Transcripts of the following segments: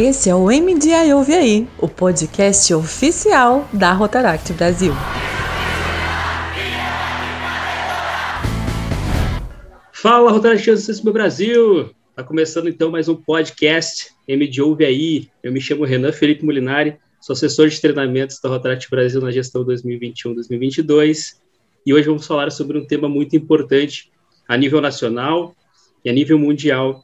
Esse é o MDI Ouve Aí, o podcast oficial da Rotaract Brasil. Fala, Rotaractistas do Brasil! Tá começando então mais um podcast MD Ouve Aí. Eu me chamo Renan Felipe Molinari, sou assessor de treinamentos da Rotaract Brasil na gestão 2021-2022 e hoje vamos falar sobre um tema muito importante a nível nacional e a nível mundial,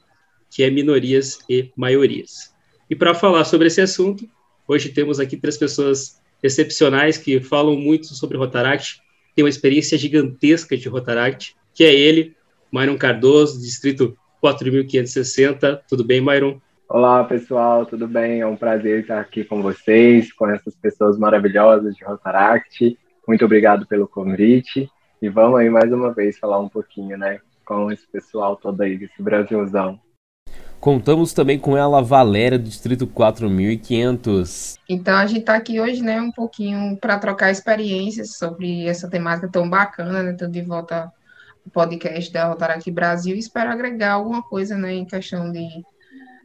que é minorias e maiorias. E para falar sobre esse assunto, hoje temos aqui três pessoas excepcionais que falam muito sobre Rotaract, têm uma experiência gigantesca de Rotaract, que é ele, Myron Cardoso, distrito 4560. Tudo bem, Myron? Olá, pessoal, tudo bem? É um prazer estar aqui com vocês, com essas pessoas maravilhosas de Rotaract. Muito obrigado pelo convite. E vamos aí mais uma vez falar um pouquinho, né, com esse pessoal todo aí desse Brasilzão. Contamos também com ela, Valéria, do Distrito 4500. Então, a gente está aqui hoje, né, um pouquinho para trocar experiências sobre essa temática tão bacana, né, de volta ao podcast da Rotaract Brasil e espero agregar alguma coisa, né, em questão de,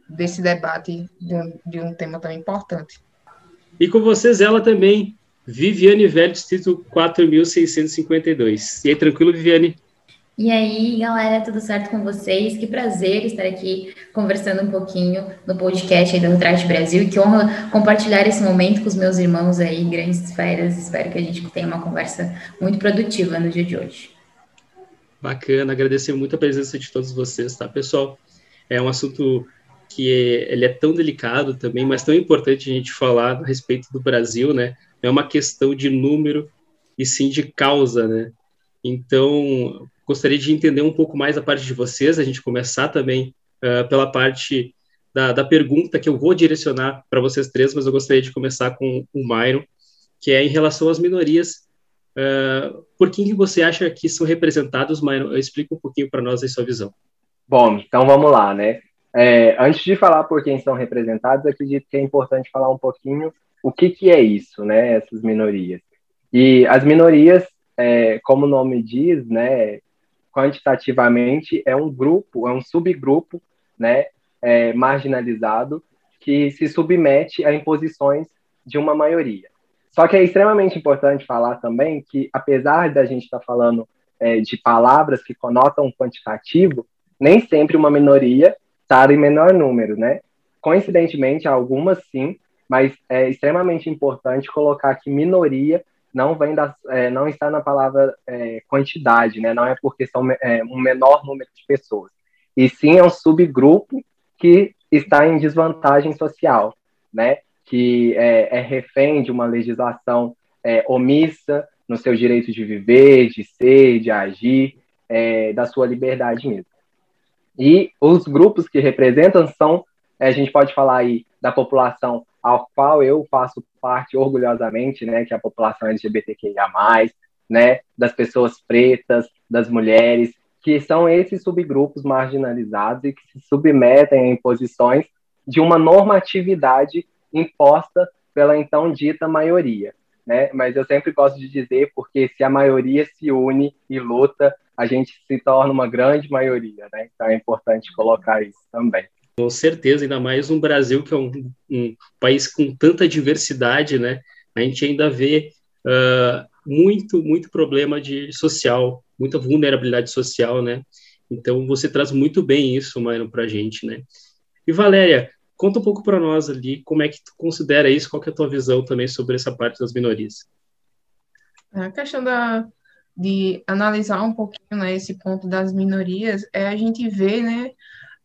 desse debate de um, de um tema tão importante. E com vocês, ela também, Viviane Velho, Distrito 4652. E aí, tranquilo, Viviane? E aí, galera, tudo certo com vocês? Que prazer estar aqui conversando um pouquinho no podcast aí do Retrato Brasil. Que honra compartilhar esse momento com os meus irmãos aí, grandes feras. Espero que a gente tenha uma conversa muito produtiva no dia de hoje. Bacana, agradecer muito a presença de todos vocês, tá, pessoal? É um assunto que é, ele é tão delicado também, mas tão importante a gente falar a respeito do Brasil, né? É uma questão de número e sim de causa, né? Então, gostaria de entender um pouco mais a parte de vocês, a gente começar também uh, pela parte da, da, pergunta que eu vou direcionar para vocês três, mas eu gostaria de começar com o Myron, que é em relação às minorias. Uh, por que você acha que são representados, Myron? Explica um pouquinho para nós a sua visão. Bom, então vamos lá, né? É, antes de falar por quem são representados, acredito que é importante falar um pouquinho o que, que é isso, né? Essas minorias. E as minorias, é, como o nome diz, né? Quantitativamente é um grupo, é um subgrupo, né, é, marginalizado que se submete a imposições de uma maioria. Só que é extremamente importante falar também que, apesar da gente estar tá falando é, de palavras que conotam quantitativo, nem sempre uma minoria está em menor número, né? Coincidentemente, algumas sim, mas é extremamente importante colocar que minoria não vem da, é, não está na palavra é, quantidade, né? Não é porque são é, um menor número de pessoas, e sim é um subgrupo que está em desvantagem social, né? Que é, é refém de uma legislação é, omissa no seu direito de viver, de ser, de agir, é, da sua liberdade mesmo. E os grupos que representam são, a gente pode falar aí da população ao qual eu faço parte orgulhosamente, né, que é a população LGBTQIA+, né, das pessoas pretas, das mulheres, que são esses subgrupos marginalizados e que se submetem a imposições de uma normatividade imposta pela então dita maioria, né? Mas eu sempre gosto de dizer porque se a maioria se une e luta, a gente se torna uma grande maioria, né? Então é importante colocar isso também. Com certeza, ainda mais um Brasil que é um, um país com tanta diversidade, né? A gente ainda vê uh, muito, muito problema de social, muita vulnerabilidade social, né? Então você traz muito bem isso, Mauro, para a gente, né? E Valéria, conta um pouco para nós ali como é que tu considera isso, qual é a tua visão também sobre essa parte das minorias. A questão da, de analisar um pouquinho né, esse ponto das minorias é a gente ver, né,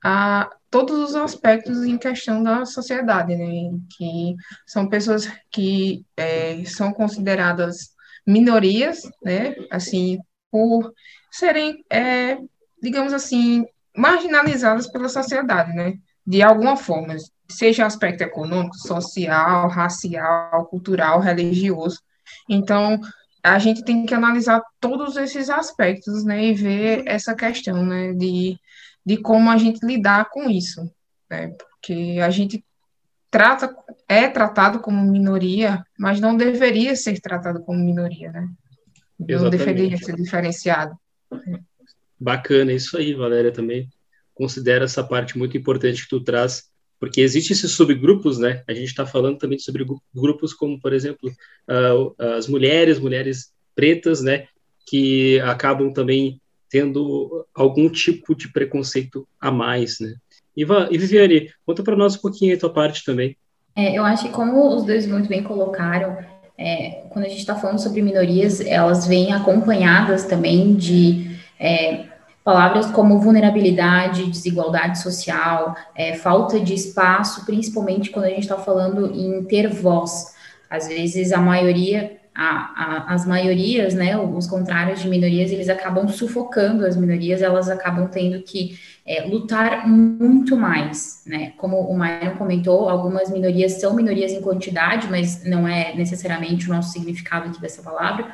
a, todos os aspectos em questão da sociedade, né? Que são pessoas que é, são consideradas minorias, né? Assim, por serem, é, digamos assim, marginalizadas pela sociedade, né? De alguma forma, seja aspecto econômico, social, racial, cultural, religioso. Então, a gente tem que analisar todos esses aspectos, né? E ver essa questão, né? De de como a gente lidar com isso, né? Porque a gente trata, é tratado como minoria, mas não deveria ser tratado como minoria, né? Não deveria ser diferenciado. Bacana, isso aí, Valéria, também considera essa parte muito importante que tu traz porque existem esses subgrupos, né? A gente está falando também sobre grupos como, por exemplo, uh, as mulheres, mulheres pretas, né? Que acabam também tendo algum tipo de preconceito a mais, né? Iva, e Viviane, conta para nós um pouquinho a tua parte também. É, eu acho que como os dois muito bem colocaram, é, quando a gente está falando sobre minorias, elas vêm acompanhadas também de é, palavras como vulnerabilidade, desigualdade social, é, falta de espaço, principalmente quando a gente está falando em ter voz. Às vezes a maioria, a, a, as maiorias, né, os contrários de minorias, eles acabam sufocando as minorias, elas acabam tendo que é, lutar muito mais, né? Como o Myron comentou, algumas minorias são minorias em quantidade, mas não é necessariamente o nosso significado aqui dessa palavra.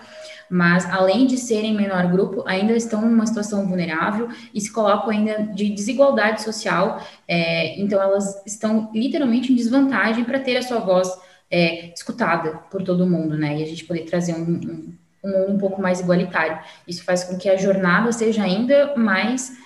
Mas além de serem menor grupo, ainda estão numa situação vulnerável e se colocam ainda de desigualdade social. É, então elas estão literalmente em desvantagem para ter a sua voz é, escutada por todo mundo, né? E a gente poder trazer um, um, um mundo um pouco mais igualitário. Isso faz com que a jornada seja ainda mais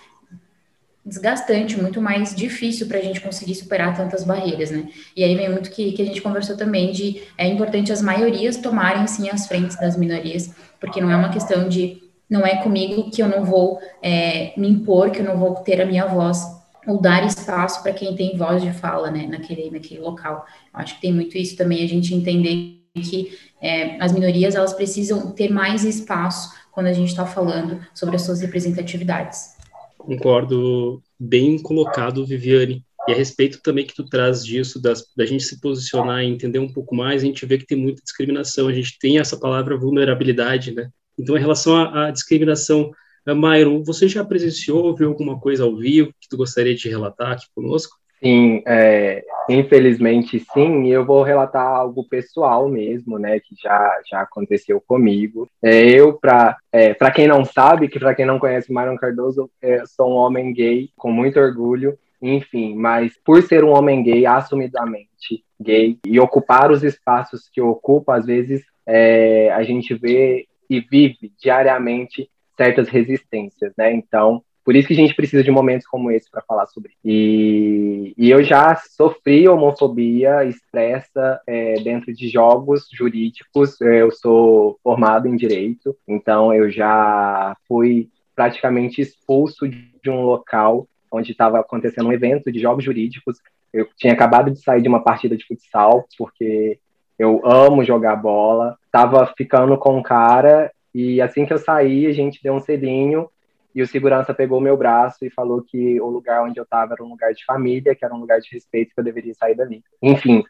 desgastante, muito mais difícil para a gente conseguir superar tantas barreiras, né? E aí vem muito que, que a gente conversou também de é importante as maiorias tomarem sim as frentes das minorias, porque não é uma questão de não é comigo que eu não vou é, me impor, que eu não vou ter a minha voz ou dar espaço para quem tem voz de fala, né, naquele, naquele local. Eu acho que tem muito isso também, a gente entender que é, as minorias, elas precisam ter mais espaço quando a gente está falando sobre as suas representatividades. Concordo, bem colocado, Viviane. E a respeito também que tu traz disso, das, da gente se posicionar e entender um pouco mais, a gente vê que tem muita discriminação, a gente tem essa palavra vulnerabilidade, né? Então, em relação à, à discriminação, Myron, você já presenciou, viu alguma coisa ao vivo que tu gostaria de relatar aqui conosco? Sim, é, infelizmente sim, eu vou relatar algo pessoal mesmo, né, que já, já aconteceu comigo. É, eu, para é, quem não sabe, que para quem não conhece Myron Cardoso, é, sou um homem gay, com muito orgulho, enfim, mas por ser um homem gay, assumidamente gay, e ocupar os espaços que ocupa, às vezes é, a gente vê e vive diariamente certas resistências, né, então por isso que a gente precisa de momentos como esse para falar sobre. E, e eu já sofri homofobia expressa é, dentro de jogos jurídicos. Eu sou formado em direito, então eu já fui praticamente expulso de um local onde estava acontecendo um evento de jogos jurídicos. Eu tinha acabado de sair de uma partida de futsal, porque eu amo jogar bola. Tava ficando com um cara e assim que eu saí, a gente deu um selinho e o segurança pegou meu braço e falou que o lugar onde eu estava era um lugar de família, que era um lugar de respeito, que eu deveria sair dali. Enfim,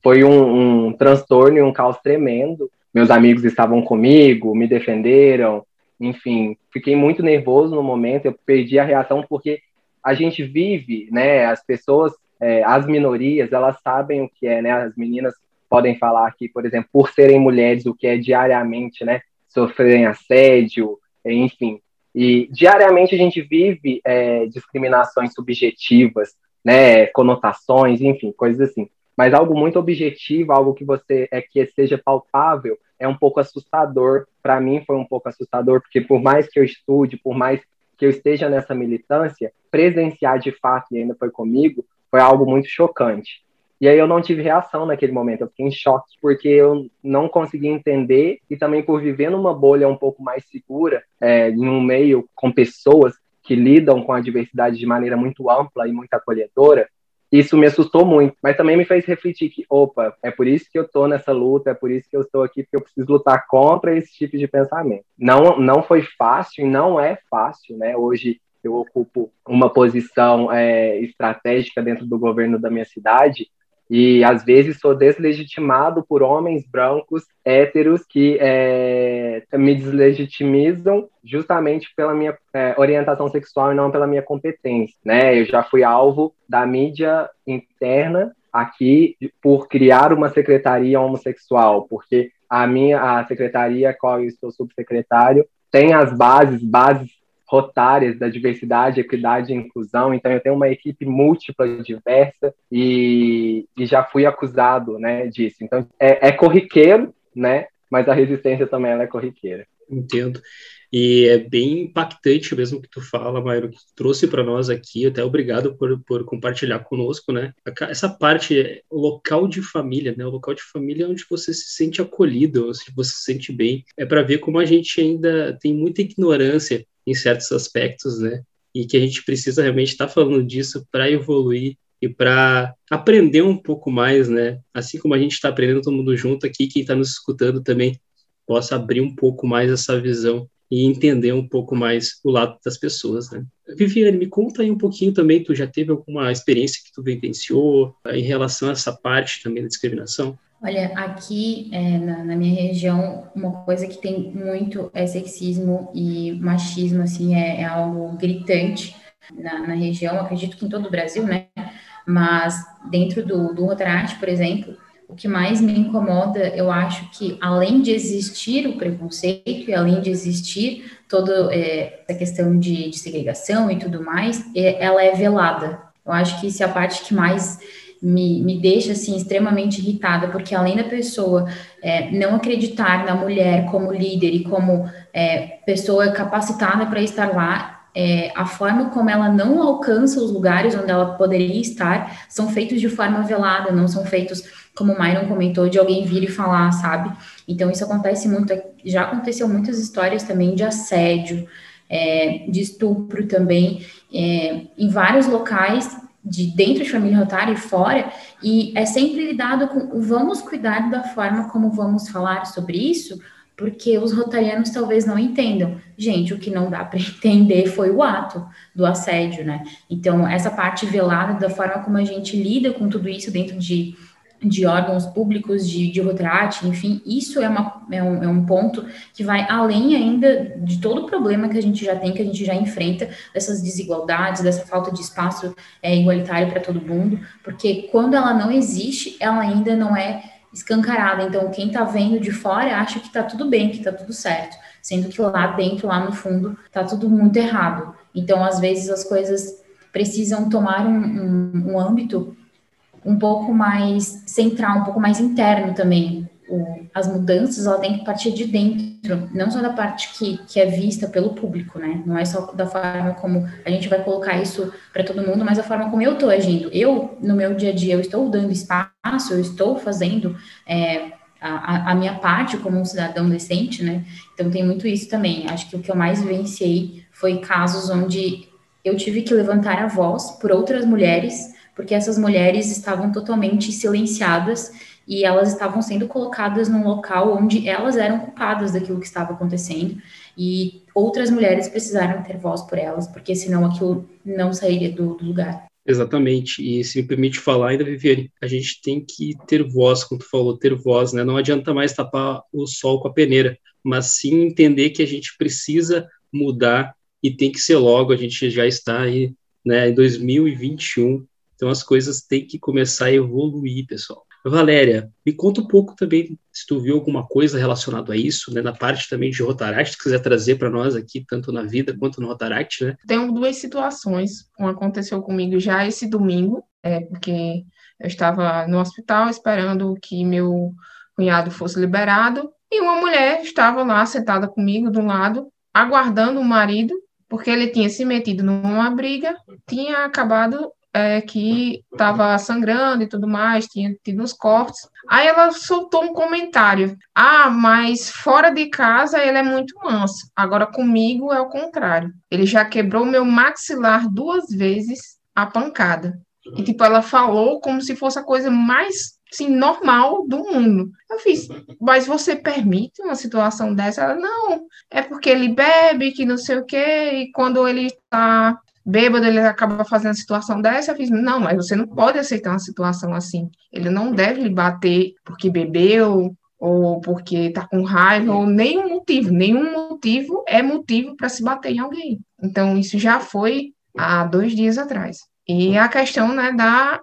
foi um, um transtorno e um caos tremendo. Meus amigos estavam comigo, me defenderam, enfim, fiquei muito nervoso no momento, eu perdi a reação porque a gente vive, né, as pessoas, é, as minorias, elas sabem o que é, né, as meninas podem falar aqui, por exemplo, por serem mulheres, o que é diariamente, né, sofrerem assédio, enfim, e diariamente a gente vive é, discriminações subjetivas, né, conotações, enfim, coisas assim. Mas algo muito objetivo, algo que você é que seja palpável, é um pouco assustador. Para mim foi um pouco assustador, porque por mais que eu estude, por mais que eu esteja nessa militância, presenciar de fato e ainda foi comigo, foi algo muito chocante. E aí eu não tive reação naquele momento, eu fiquei em choque, porque eu não conseguia entender, e também por viver numa bolha um pouco mais segura, é, em um meio com pessoas que lidam com a diversidade de maneira muito ampla e muito acolhedora, isso me assustou muito, mas também me fez refletir que, opa, é por isso que eu estou nessa luta, é por isso que eu estou aqui, porque eu preciso lutar contra esse tipo de pensamento. Não, não foi fácil e não é fácil, né? Hoje eu ocupo uma posição é, estratégica dentro do governo da minha cidade e às vezes sou deslegitimado por homens brancos héteros que é, me deslegitimizam justamente pela minha é, orientação sexual e não pela minha competência, né? Eu já fui alvo da mídia interna aqui por criar uma secretaria homossexual, porque a minha a secretaria, qual eu estou subsecretário, tem as bases, bases rotárias da diversidade, equidade e inclusão. Então, eu tenho uma equipe múltipla, diversa, e, e já fui acusado né, disso. Então, é, é corriqueiro, né? Mas a resistência também é corriqueira. Entendo. E é bem impactante mesmo que tu fala, Mauro, que tu trouxe para nós aqui. Até obrigado por, por compartilhar conosco, né? Essa parte, o local de família, né? O local de família é onde você se sente acolhido, onde você se sente bem. É para ver como a gente ainda tem muita ignorância em certos aspectos, né? E que a gente precisa realmente estar tá falando disso para evoluir e para aprender um pouco mais, né? Assim como a gente está aprendendo todo mundo junto aqui, quem está nos escutando também possa abrir um pouco mais essa visão e entender um pouco mais o lado das pessoas, né? Viviane, me conta aí um pouquinho também, tu já teve alguma experiência que tu vivenciou em relação a essa parte também da discriminação? Olha, aqui é, na, na, minha região, uma coisa que tem muito é sexismo e machismo, assim, é, é algo gritante na, na, região, acredito que em todo o Brasil, né? Mas dentro do, do Rotaract, por exemplo, o que mais me incomoda, eu acho que além de existir o preconceito e além de existir toda é, essa questão de, de, segregação e tudo mais, é, ela é velada. Eu acho que isso é a parte que mais me, me deixa assim extremamente irritada, porque além da pessoa é, não acreditar na mulher como líder e como é, pessoa capacitada para estar lá, é, a forma como ela não alcança os lugares onde ela poderia estar são feitos de forma velada, não são feitos, como o Myron comentou, de alguém vir e falar, sabe? Então, isso acontece muito, já aconteceu muitas histórias também de assédio, é, de estupro também, é, em vários locais, de dentro de família rotária e fora, e é sempre lidado com vamos cuidar da forma como vamos falar sobre isso, porque os rotarianos talvez não entendam. Gente, o que não dá para entender foi o ato do assédio, né? Então, essa parte velada da forma como a gente lida com tudo isso dentro de, de órgãos públicos, de, de Rotrate, enfim, isso é, uma, é, um, é um ponto que vai além ainda de todo o problema que a gente já tem, que a gente já enfrenta, dessas desigualdades, dessa falta de espaço é, igualitário para todo mundo, porque quando ela não existe, ela ainda não é escancarada. Então, quem está vendo de fora acha que está tudo bem, que está tudo certo, sendo que lá dentro, lá no fundo, está tudo muito errado. Então, às vezes, as coisas precisam tomar um, um, um âmbito um pouco mais central, um pouco mais interno também, o, as mudanças ela tem que partir de dentro, não só da parte que, que é vista pelo público, né? Não é só da forma como a gente vai colocar isso para todo mundo, mas a forma como eu estou agindo. Eu, no meu dia a dia, eu estou dando espaço, eu estou fazendo é, a, a, minha parte como um cidadão decente, né? Então tem muito isso também. Acho que o que eu mais vivenciei foi casos onde eu tive que levantar a voz por outras mulheres, porque essas mulheres estavam totalmente silenciadas e elas estavam sendo colocadas num local onde elas eram culpadas daquilo que estava acontecendo e outras mulheres precisaram ter voz por elas, porque senão aquilo não sairia do, do lugar. Exatamente, e se me permite falar ainda, Viviane, a gente tem que ter voz, como tu falou, ter voz, né? Não adianta mais tapar o sol com a peneira, mas sim entender que a gente precisa mudar e tem que ser logo, a gente já está aí, né, em 2021, então as coisas têm que começar a evoluir, pessoal. Valéria, me conta um pouco também se tu viu alguma coisa relacionada a isso, né, na parte também de Rotaract, se quiser trazer para nós aqui, tanto na vida quanto no Rotaract, né? Tenho duas situações, uma aconteceu comigo já esse domingo, é, porque eu estava no hospital esperando que meu cunhado fosse liberado, e uma mulher estava lá sentada comigo do lado, aguardando o marido, porque ele tinha se metido numa briga, tinha acabado é, que estava sangrando e tudo mais, tinha tido uns cortes. Aí ela soltou um comentário: Ah, mas fora de casa ele é muito manso. Agora comigo é o contrário. Ele já quebrou meu maxilar duas vezes a pancada. E tipo, ela falou como se fosse a coisa mais assim, normal do mundo. Eu fiz, mas você permite uma situação dessa? Ela, não, é porque ele bebe, que não sei o quê, e quando ele está bêbado, ele acaba fazendo a situação dessa, eu fiz, não, mas você não pode aceitar uma situação assim. Ele não deve lhe bater porque bebeu, ou porque está com raiva, ou nenhum motivo. Nenhum motivo é motivo para se bater em alguém. Então, isso já foi há dois dias atrás. E a questão né, da,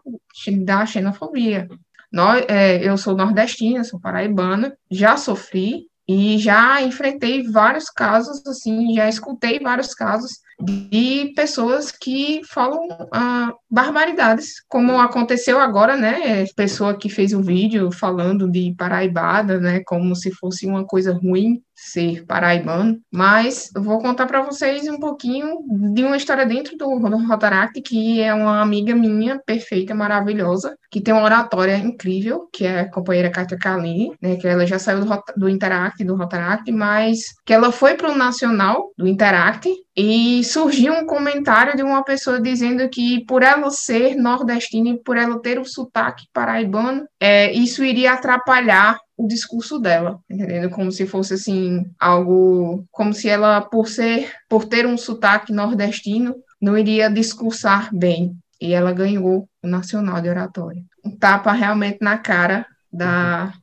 da xenofobia. Nós, é, eu sou nordestina, sou paraibana, já sofri e já enfrentei vários casos, assim, já escutei vários casos de pessoas que falam ah, barbaridades, como aconteceu agora, né? Pessoa que fez um vídeo falando de paraibada, né? Como se fosse uma coisa ruim ser paraibano, mas eu vou contar para vocês um pouquinho de uma história dentro do, do Rotaract, que é uma amiga minha, perfeita, maravilhosa, que tem uma oratória incrível, que é a companheira Kátia Kaline, né, que ela já saiu do, do Interact, do Rotaract, mas que ela foi para o Nacional do Interact, e surgiu um comentário de uma pessoa dizendo que por ela ser nordestina e por ela ter o sotaque paraibano, é, isso iria atrapalhar o discurso dela, entendendo? Como se fosse assim algo, como se ela por ser, por ter um sotaque nordestino, não iria discursar bem. E ela ganhou o Nacional de Oratória. Um tapa realmente na cara da,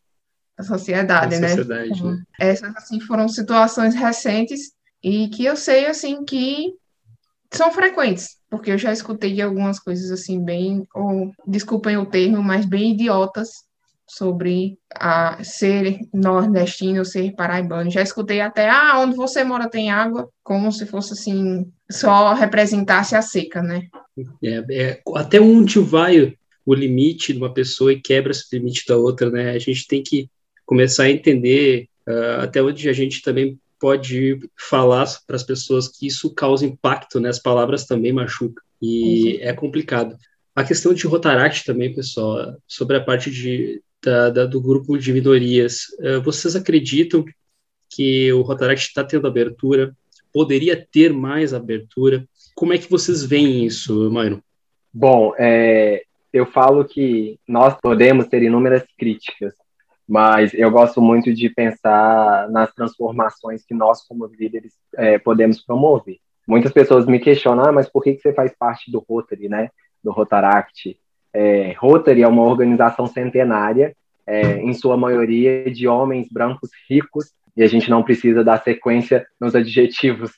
da sociedade, né? sociedade, né? Essas assim foram situações recentes e que eu sei assim que são frequentes, porque eu já escutei de algumas coisas assim bem, ou desculpem o termo, mas bem idiotas sobre a ser nordestino, ser paraibano. Já escutei até, ah, onde você mora tem água, como se fosse assim, só representasse a seca, né? É, é, até onde vai o limite de uma pessoa e quebra esse limite da outra, né? A gente tem que começar a entender uh, até onde a gente também pode falar para as pessoas que isso causa impacto, né? As palavras também machucam e é complicado. A questão de Rotaract também, pessoal, sobre a parte de, da, da, do grupo de minorias, uh, vocês acreditam que o Rotaract está tendo abertura? Poderia ter mais abertura? Como é que vocês veem isso, Mauro? Bom, é, eu falo que nós podemos ter inúmeras críticas mas eu gosto muito de pensar nas transformações que nós, como líderes, é, podemos promover. Muitas pessoas me questionam, ah, mas por que, que você faz parte do Rotary, né? Do Rotaract? É, Rotary é uma organização centenária, é, em sua maioria de homens brancos ricos, e a gente não precisa dar sequência nos adjetivos,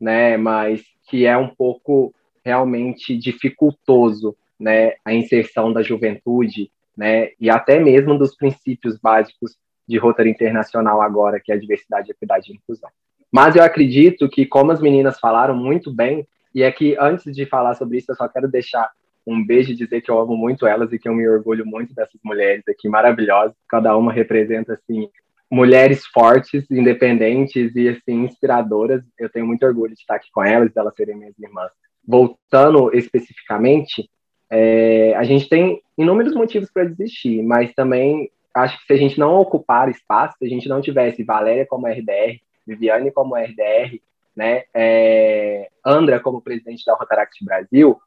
né? Mas que é um pouco realmente dificultoso, né? A inserção da juventude né, e até mesmo dos princípios básicos de Rotary Internacional agora, que é a diversidade, equidade e inclusão. Mas eu acredito que, como as meninas falaram muito bem, e é que antes de falar sobre isso, eu só quero deixar um beijo e dizer que eu amo muito elas e que eu me orgulho muito dessas mulheres aqui maravilhosas. Cada uma representa, assim, mulheres fortes, independentes e, assim, inspiradoras. Eu tenho muito orgulho de estar aqui com elas, delas serem minhas irmãs. Voltando especificamente, é, a gente tem inúmeros motivos para desistir, mas também acho que se a gente não ocupar espaço, se a gente não tivesse Valéria como RDR, Viviane como RDR, né, é, Andra como presidente da Rotaract Brasil,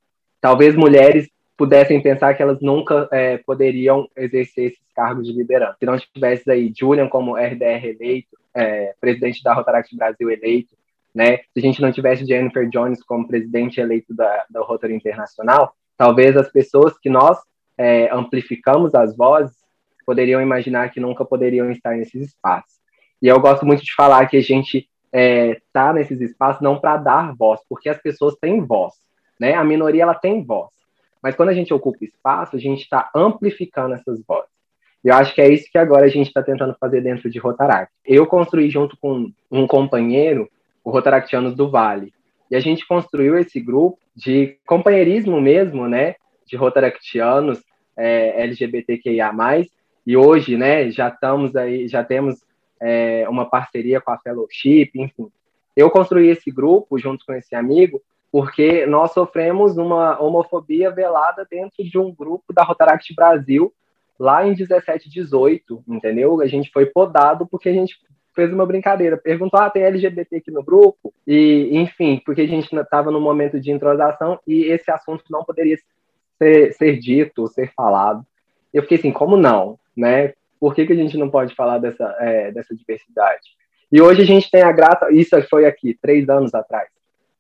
talvez mulheres pudessem pensar que elas nunca é, poderiam exercer esses cargos de liderança. Se não tivesse aí Julian como RDR eleito, é, presidente da Rotaract Brasil eleito, né, se a gente não tivesse Jennifer Jones como presidente eleito da, da Rotary Internacional, Talvez as pessoas que nós é, amplificamos as vozes poderiam imaginar que nunca poderiam estar nesses espaços. E eu gosto muito de falar que a gente está é, nesses espaços não para dar voz, porque as pessoas têm voz, né? A minoria ela tem voz, mas quando a gente ocupa espaço, a gente está amplificando essas vozes. E eu acho que é isso que agora a gente está tentando fazer dentro de Rotaract. Eu construí junto com um companheiro o Rotaractianos do Vale, e a gente construiu esse grupo de companheirismo mesmo, né? De rotaractianos é, LGBTQIA+. E hoje, né, já estamos aí, já temos é, uma parceria com a Fellowship, enfim. Eu construí esse grupo junto com esse amigo porque nós sofremos uma homofobia velada dentro de um grupo da Rotaract Brasil lá em 17, 18, entendeu? A gente foi podado porque a gente fez uma brincadeira, perguntou, ah, tem LGBT aqui no grupo? E, enfim, porque a gente estava no momento de introdução e esse assunto não poderia ser, ser dito, ser falado. Eu fiquei assim, como não, né? Por que, que a gente não pode falar dessa, é, dessa diversidade? E hoje a gente tem a graça, isso foi aqui, três anos atrás.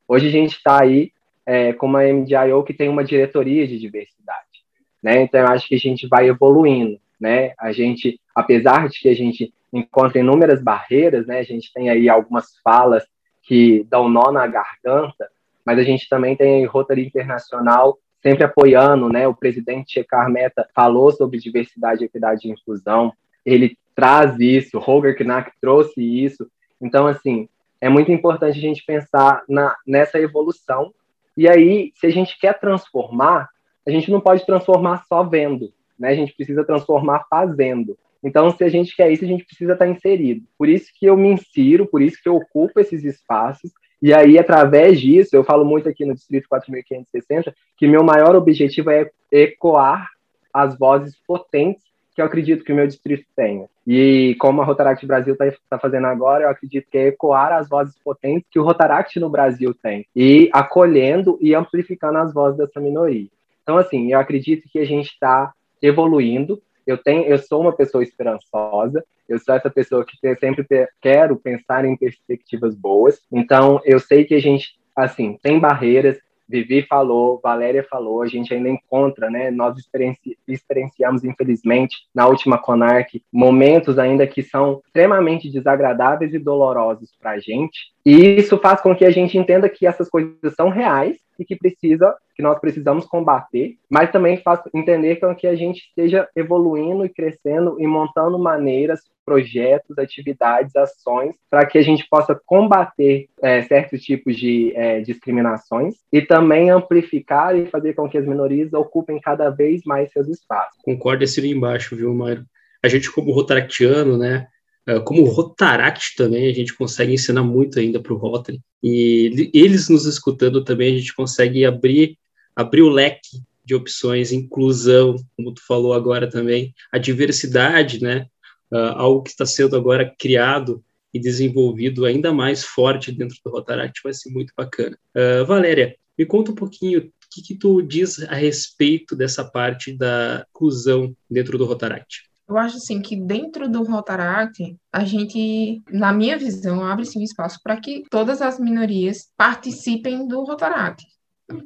Hoje a gente está aí é, com uma MDIO que tem uma diretoria de diversidade, né? Então eu acho que a gente vai evoluindo, né? A gente, apesar de que a gente encontra inúmeras barreiras, né? A gente tem aí algumas falas que dão nó na garganta, mas a gente também tem Rotary Internacional sempre apoiando, né? O presidente Shekar Meta falou sobre diversidade, equidade e inclusão, ele traz isso, Roger Knack trouxe isso, então, assim, é muito importante a gente pensar na, nessa evolução. E aí, se a gente quer transformar, a gente não pode transformar só vendo, né? A gente precisa transformar fazendo. Então, se a gente quer isso, a gente precisa estar inserido. Por isso que eu me insiro, por isso que eu ocupo esses espaços. E aí, através disso, eu falo muito aqui no Distrito 4560, que meu maior objetivo é ecoar as vozes potentes que eu acredito que o meu distrito tenha. E como a Rotaract Brasil está tá fazendo agora, eu acredito que é ecoar as vozes potentes que o Rotaract no Brasil tem, e acolhendo e amplificando as vozes dessa minoria. Então, assim, eu acredito que a gente está evoluindo. Eu tenho, eu sou uma pessoa esperançosa. Eu sou essa pessoa que sempre quero pensar em perspectivas boas. Então, eu sei que a gente, assim, tem barreiras, Vivi falou, Valéria falou, a gente ainda encontra, né? Nós experienci experienciamos, infelizmente, na última Conarc, momentos ainda que são extremamente desagradáveis e dolorosos para a gente. E isso faz com que a gente entenda que essas coisas são reais e que precisa, que nós precisamos combater, mas também faz entender que a gente esteja evoluindo e crescendo e montando maneiras projetos, atividades, ações, para que a gente possa combater é, certos tipos de é, discriminações e também amplificar e fazer com que as minorias ocupem cada vez mais seus espaços. Concordo esse embaixo, viu, Mário? A gente, como rotaractiano, né, é, como Rotaract também, a gente consegue ensinar muito ainda para o Rotary. E eles nos escutando também, a gente consegue abrir, abrir o leque de opções, inclusão, como tu falou agora também, a diversidade, né? Uh, algo que está sendo agora criado e desenvolvido ainda mais forte dentro do Rotaract, vai ser muito bacana. Uh, Valéria, me conta um pouquinho o que, que tu diz a respeito dessa parte da inclusão dentro do Rotaract. Eu acho assim que dentro do Rotaract, a gente, na minha visão, abre sim espaço para que todas as minorias participem do Rotaract.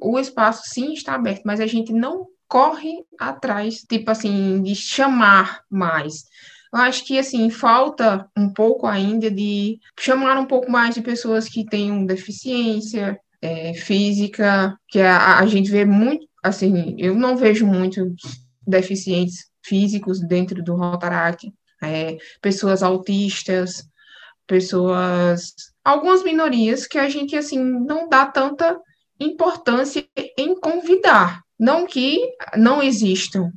O espaço sim está aberto, mas a gente não corre atrás, tipo assim, de chamar mais. Eu acho que, assim, falta um pouco ainda de chamar um pouco mais de pessoas que tenham deficiência é, física, que a, a gente vê muito, assim, eu não vejo muitos deficientes físicos dentro do Rotaract, é, pessoas autistas, pessoas, algumas minorias que a gente, assim, não dá tanta importância em convidar. Não que não existam,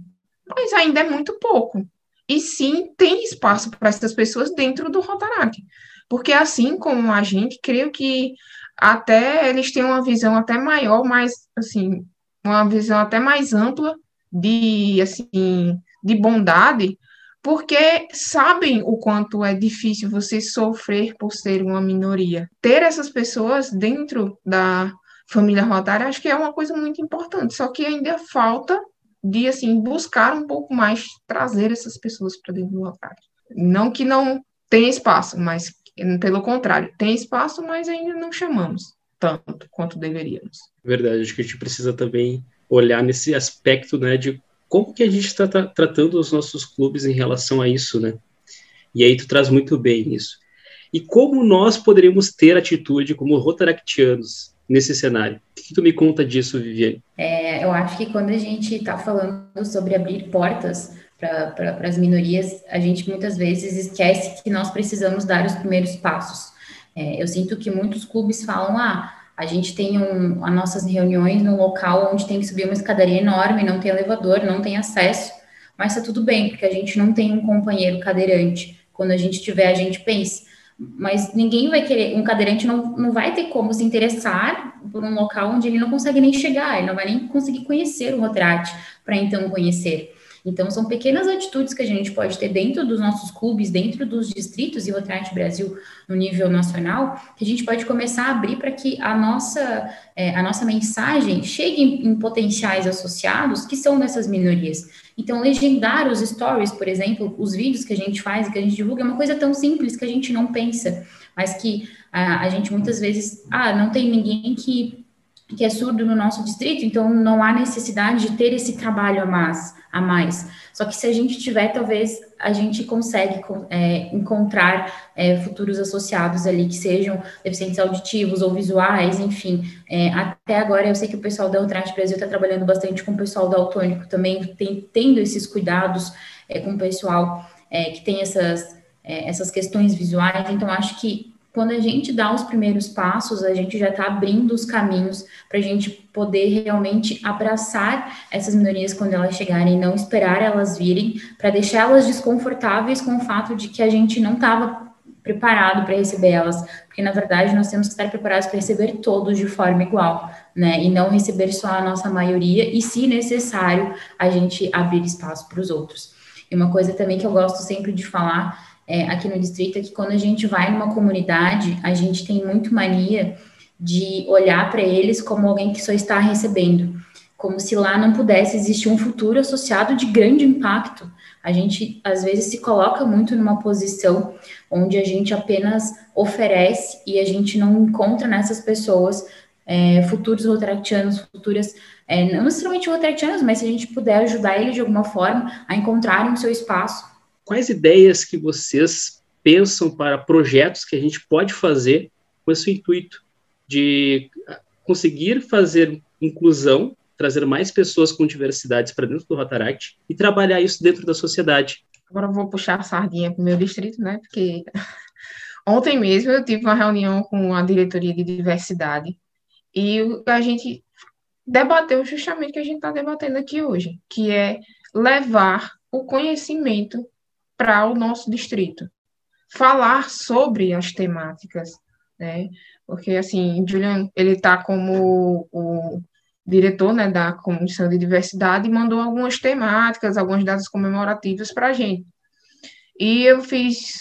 mas ainda é muito pouco. E sim, tem espaço para essas pessoas dentro do Rotaract. Porque assim como a gente, creio que até eles têm uma visão até maior, mais assim, uma visão até mais ampla de assim, de bondade, porque sabem o quanto é difícil você sofrer por ser uma minoria. Ter essas pessoas dentro da família Rotária, acho que é uma coisa muito importante, só que ainda falta de assim buscar um pouco mais trazer essas pessoas para dentro do local. Não que não tenha espaço, mas pelo contrário, tem espaço, mas ainda não chamamos tanto quanto deveríamos. Verdade, acho que a gente precisa também olhar nesse aspecto, né, de como que a gente está tra tratando os nossos clubes em relação a isso, né? E aí tu traz muito bem isso. E como nós poderíamos ter atitude como rotaractianos nesse cenário. O que tu me conta disso, Viviane? É, eu acho que quando a gente está falando sobre abrir portas para as minorias, a gente muitas vezes esquece que nós precisamos dar os primeiros passos. É, eu sinto que muitos clubes falam, ah, a gente tem um, as nossas reuniões num local onde tem que subir uma escadaria enorme, não tem elevador, não tem acesso, mas tá tudo bem, porque a gente não tem um companheiro cadeirante. Quando a gente tiver, a gente pensa, mas ninguém vai querer, um cadeirante não, não vai ter como se interessar por um local onde ele não consegue nem chegar, ele não vai nem conseguir conhecer o retrato para então conhecer. Então, são pequenas atitudes que a gente pode ter dentro dos nossos clubes, dentro dos distritos e Retrato Brasil no nível nacional, que a gente pode começar a abrir para que a nossa, é, a nossa mensagem chegue em, em potenciais associados que são dessas minorias. Então, legendar os stories, por exemplo, os vídeos que a gente faz e que a gente divulga, é uma coisa tão simples que a gente não pensa, mas que a, a gente muitas vezes, ah, não tem ninguém que que é surdo no nosso distrito, então não há necessidade de ter esse trabalho a mais. A mais. Só que se a gente tiver, talvez a gente consegue é, encontrar é, futuros associados ali que sejam deficientes auditivos ou visuais, enfim. É, até agora eu sei que o pessoal da Ultrate Brasil está trabalhando bastante com o pessoal da Autônico também, tem, tendo esses cuidados é, com o pessoal é, que tem essas, é, essas questões visuais, então acho que quando a gente dá os primeiros passos, a gente já está abrindo os caminhos para a gente poder realmente abraçar essas minorias quando elas chegarem, não esperar elas virem, para deixá-las desconfortáveis com o fato de que a gente não estava preparado para receber elas, porque na verdade nós temos que estar preparados para receber todos de forma igual, né? E não receber só a nossa maioria, e se necessário, a gente abrir espaço para os outros. E uma coisa também que eu gosto sempre de falar é, aqui no distrito é que quando a gente vai numa comunidade, a gente tem muito mania de olhar para eles como alguém que só está recebendo, como se lá não pudesse existir um futuro associado de grande impacto. A gente às vezes se coloca muito numa posição onde a gente apenas oferece e a gente não encontra nessas pessoas é, futuros rotaractianos, futuras, é, não necessariamente rotaractianos, mas se a gente puder ajudar eles de alguma forma a encontrarem o seu espaço quais ideias que vocês pensam para projetos que a gente pode fazer com esse intuito de conseguir fazer inclusão, trazer mais pessoas com diversidades para dentro do Rotaract e trabalhar isso dentro da sociedade. Agora eu vou puxar a sardinha para o meu distrito, né? Porque ontem mesmo eu tive uma reunião com a diretoria de diversidade e a gente debateu justamente o que a gente está debatendo aqui hoje, que é levar o conhecimento para o nosso distrito. Falar sobre as temáticas, né? Porque, assim, Julian, ele está como o diretor né, da Comissão de Diversidade e mandou algumas temáticas, algumas datas comemorativas para a gente. E eu fiz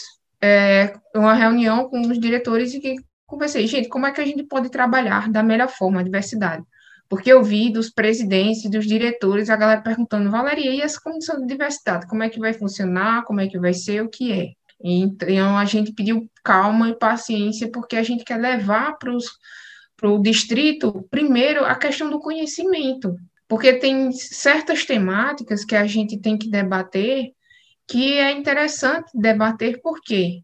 é, uma reunião com os diretores e conversei, gente, como é que a gente pode trabalhar da melhor forma a diversidade? Porque eu vi dos presidentes, dos diretores, a galera perguntando, Valeria, e essa comissão de diversidade, como é que vai funcionar, como é que vai ser, o que é? Então, a gente pediu calma e paciência, porque a gente quer levar para o distrito, primeiro, a questão do conhecimento, porque tem certas temáticas que a gente tem que debater que é interessante debater, por quê?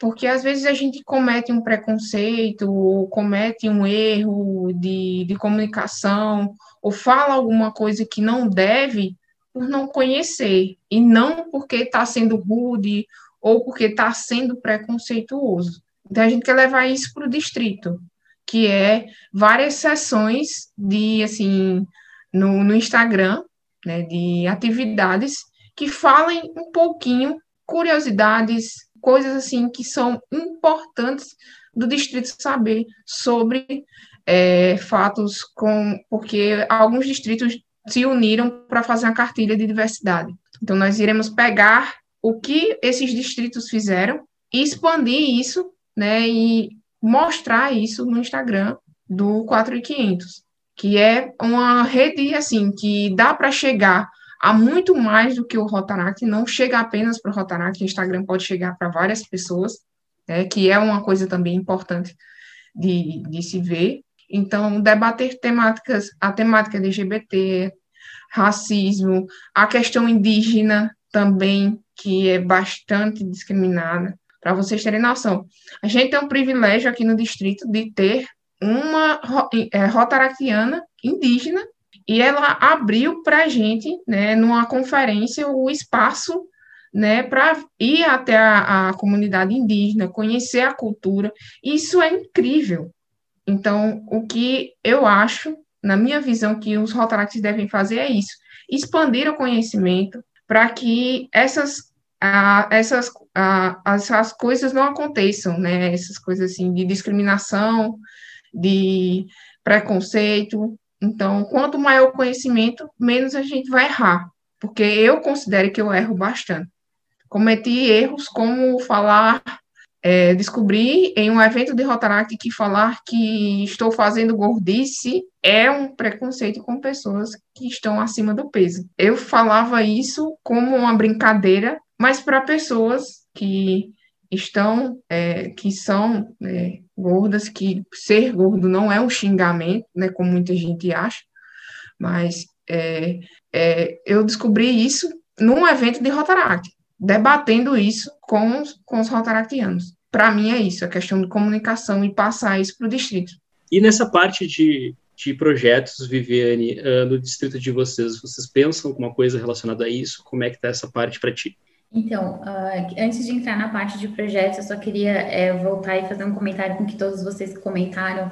Porque às vezes a gente comete um preconceito, ou comete um erro de, de comunicação, ou fala alguma coisa que não deve por não conhecer, e não porque está sendo rude ou porque está sendo preconceituoso. Então, a gente quer levar isso para o distrito, que é várias sessões de, assim, no, no Instagram, né, de atividades que falem um pouquinho, curiosidades, coisas assim que são importantes do distrito saber sobre é, fatos com porque alguns distritos se uniram para fazer uma cartilha de diversidade. Então nós iremos pegar o que esses distritos fizeram e expandir isso, né, e mostrar isso no Instagram do 4500, que é uma rede assim que dá para chegar há muito mais do que o Rotaract, não chega apenas para o Rotaract, o Instagram pode chegar para várias pessoas, né, que é uma coisa também importante de, de se ver. Então, debater temáticas, a temática LGBT, racismo, a questão indígena também, que é bastante discriminada. Para vocês terem noção, a gente tem um privilégio aqui no distrito de ter uma é, rotaractiana indígena e ela abriu para a gente, né, numa conferência, o espaço né, para ir até a, a, comunidade indígena, conhecer a cultura. Isso é incrível. Então, o que eu acho, na minha visão, que os Rotaracts devem fazer é isso: expandir o conhecimento para que essas, a, essas, a, essas coisas não aconteçam, né? Essas coisas assim de discriminação, de preconceito, então, quanto maior o conhecimento, menos a gente vai errar, porque eu considero que eu erro bastante. Cometi erros como falar, é, descobrir em um evento de Rotaract que falar que estou fazendo gordice é um preconceito com pessoas que estão acima do peso. Eu falava isso como uma brincadeira, mas para pessoas que estão, é, que são é, gordas, que ser gordo não é um xingamento, né, como muita gente acha, mas é, é, eu descobri isso num evento de Rotaract, debatendo isso com, os, com os rotaractianos. Para mim é isso, a questão de comunicação e passar isso para o distrito. E nessa parte de, de projetos, Viviane, uh, no distrito de vocês, vocês pensam alguma coisa relacionada a isso? Como é que está essa parte para ti? Então, uh, antes de entrar na parte de projetos, eu só queria é, voltar e fazer um comentário com que todos vocês comentaram.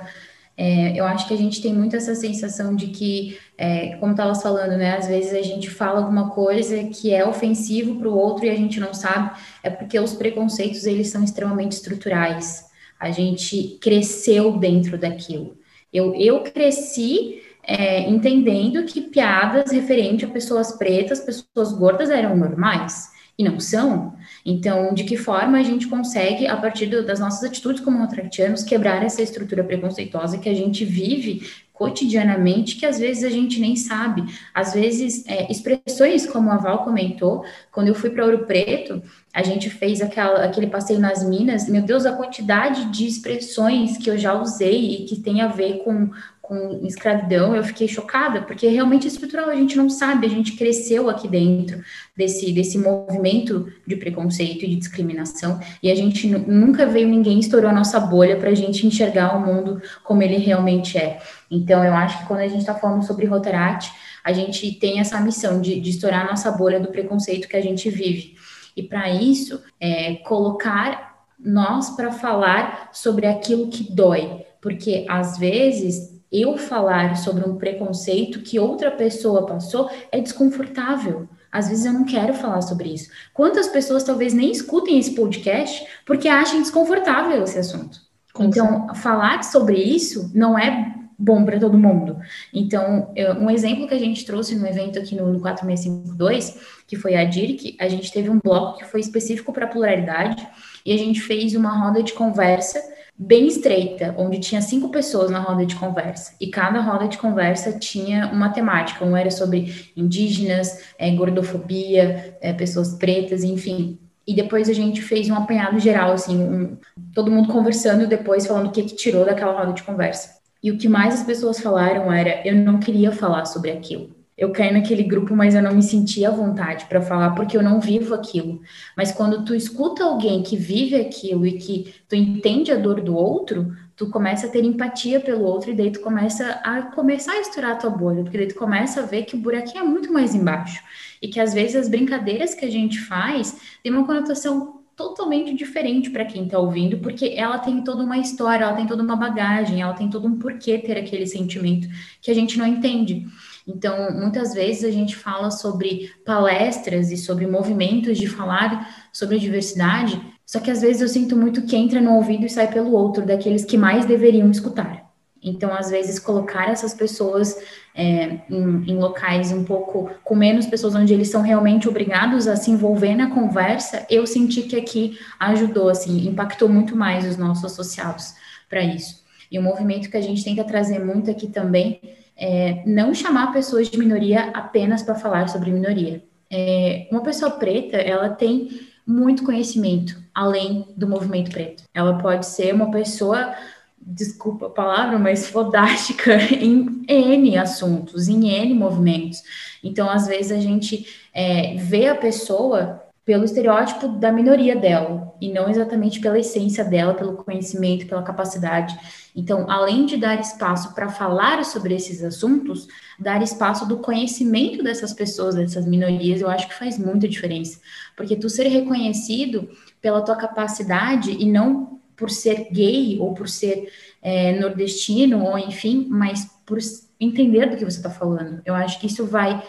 É, eu acho que a gente tem muito essa sensação de que, é, como estava falando, né, às vezes a gente fala alguma coisa que é ofensivo para o outro e a gente não sabe, é porque os preconceitos eles são extremamente estruturais. A gente cresceu dentro daquilo. Eu, eu cresci é, entendendo que piadas referente a pessoas pretas, pessoas gordas eram normais e não são. Então, de que forma a gente consegue, a partir do, das nossas atitudes como retratianos, quebrar essa estrutura preconceituosa que a gente vive cotidianamente, que às vezes a gente nem sabe. Às vezes, é, expressões como a Val comentou, quando eu fui para Ouro Preto, a gente fez aquela, aquele passeio nas minas, meu Deus, a quantidade de expressões que eu já usei e que tem a ver com com escravidão, eu fiquei chocada, porque realmente é estrutural, a gente não sabe, a gente cresceu aqui dentro desse, desse movimento de preconceito e de discriminação, e a gente nunca veio ninguém estourou a nossa bolha para a gente enxergar o mundo como ele realmente é. Então, eu acho que quando a gente está falando sobre Rotaract, a gente tem essa missão de, de estourar a nossa bolha do preconceito que a gente vive. E para isso, é, colocar nós para falar sobre aquilo que dói, porque às vezes eu falar sobre um preconceito que outra pessoa passou é desconfortável. Às vezes eu não quero falar sobre isso. Quantas pessoas talvez nem escutem esse podcast porque acham desconfortável esse assunto? Com então, falar sobre isso não é bom para todo mundo. Então, um exemplo que a gente trouxe no evento aqui no, no 4652, que foi a DIRC, a gente teve um bloco que foi específico para pluralidade e a gente fez uma roda de conversa bem estreita, onde tinha cinco pessoas na roda de conversa, e cada roda de conversa tinha uma temática, um era sobre indígenas, é, gordofobia, é, pessoas pretas, enfim. E depois a gente fez um apanhado geral, assim, um, todo mundo conversando depois, falando o que, que tirou daquela roda de conversa. E o que mais as pessoas falaram era: eu não queria falar sobre aquilo eu caí naquele grupo, mas eu não me sentia à vontade para falar porque eu não vivo aquilo. Mas quando tu escuta alguém que vive aquilo e que tu entende a dor do outro, tu começa a ter empatia pelo outro e daí tu começa a começar a estourar a tua bolha, porque daí tu começa a ver que o buraquinho é muito mais embaixo e que às vezes as brincadeiras que a gente faz têm uma conotação totalmente diferente para quem está ouvindo, porque ela tem toda uma história, ela tem toda uma bagagem, ela tem todo um porquê ter aquele sentimento que a gente não entende. Então, muitas vezes a gente fala sobre palestras e sobre movimentos de falar sobre diversidade, só que às vezes eu sinto muito que entra no ouvido e sai pelo outro, daqueles que mais deveriam escutar. Então, às vezes, colocar essas pessoas é, em, em, locais um pouco com menos pessoas, onde eles são realmente obrigados a se envolver na conversa, eu senti que aqui ajudou, assim, impactou muito mais os nossos associados para isso. E o movimento que a gente tenta trazer muito aqui também é, não chamar pessoas de minoria apenas para falar sobre minoria. É, uma pessoa preta, ela tem muito conhecimento além do movimento preto. Ela pode ser uma pessoa, desculpa a palavra, mas fodástica em N assuntos, em N movimentos. Então, às vezes, a gente é, vê a pessoa pelo estereótipo da minoria dela, e não exatamente pela essência dela, pelo conhecimento, pela capacidade. Então, além de dar espaço para falar sobre esses assuntos, dar espaço do conhecimento dessas pessoas, dessas minorias, eu acho que faz muita diferença. Porque tu ser reconhecido pela tua capacidade e não por ser gay ou por ser é, nordestino, ou enfim, mas por entender do que você está falando. Eu acho que isso vai.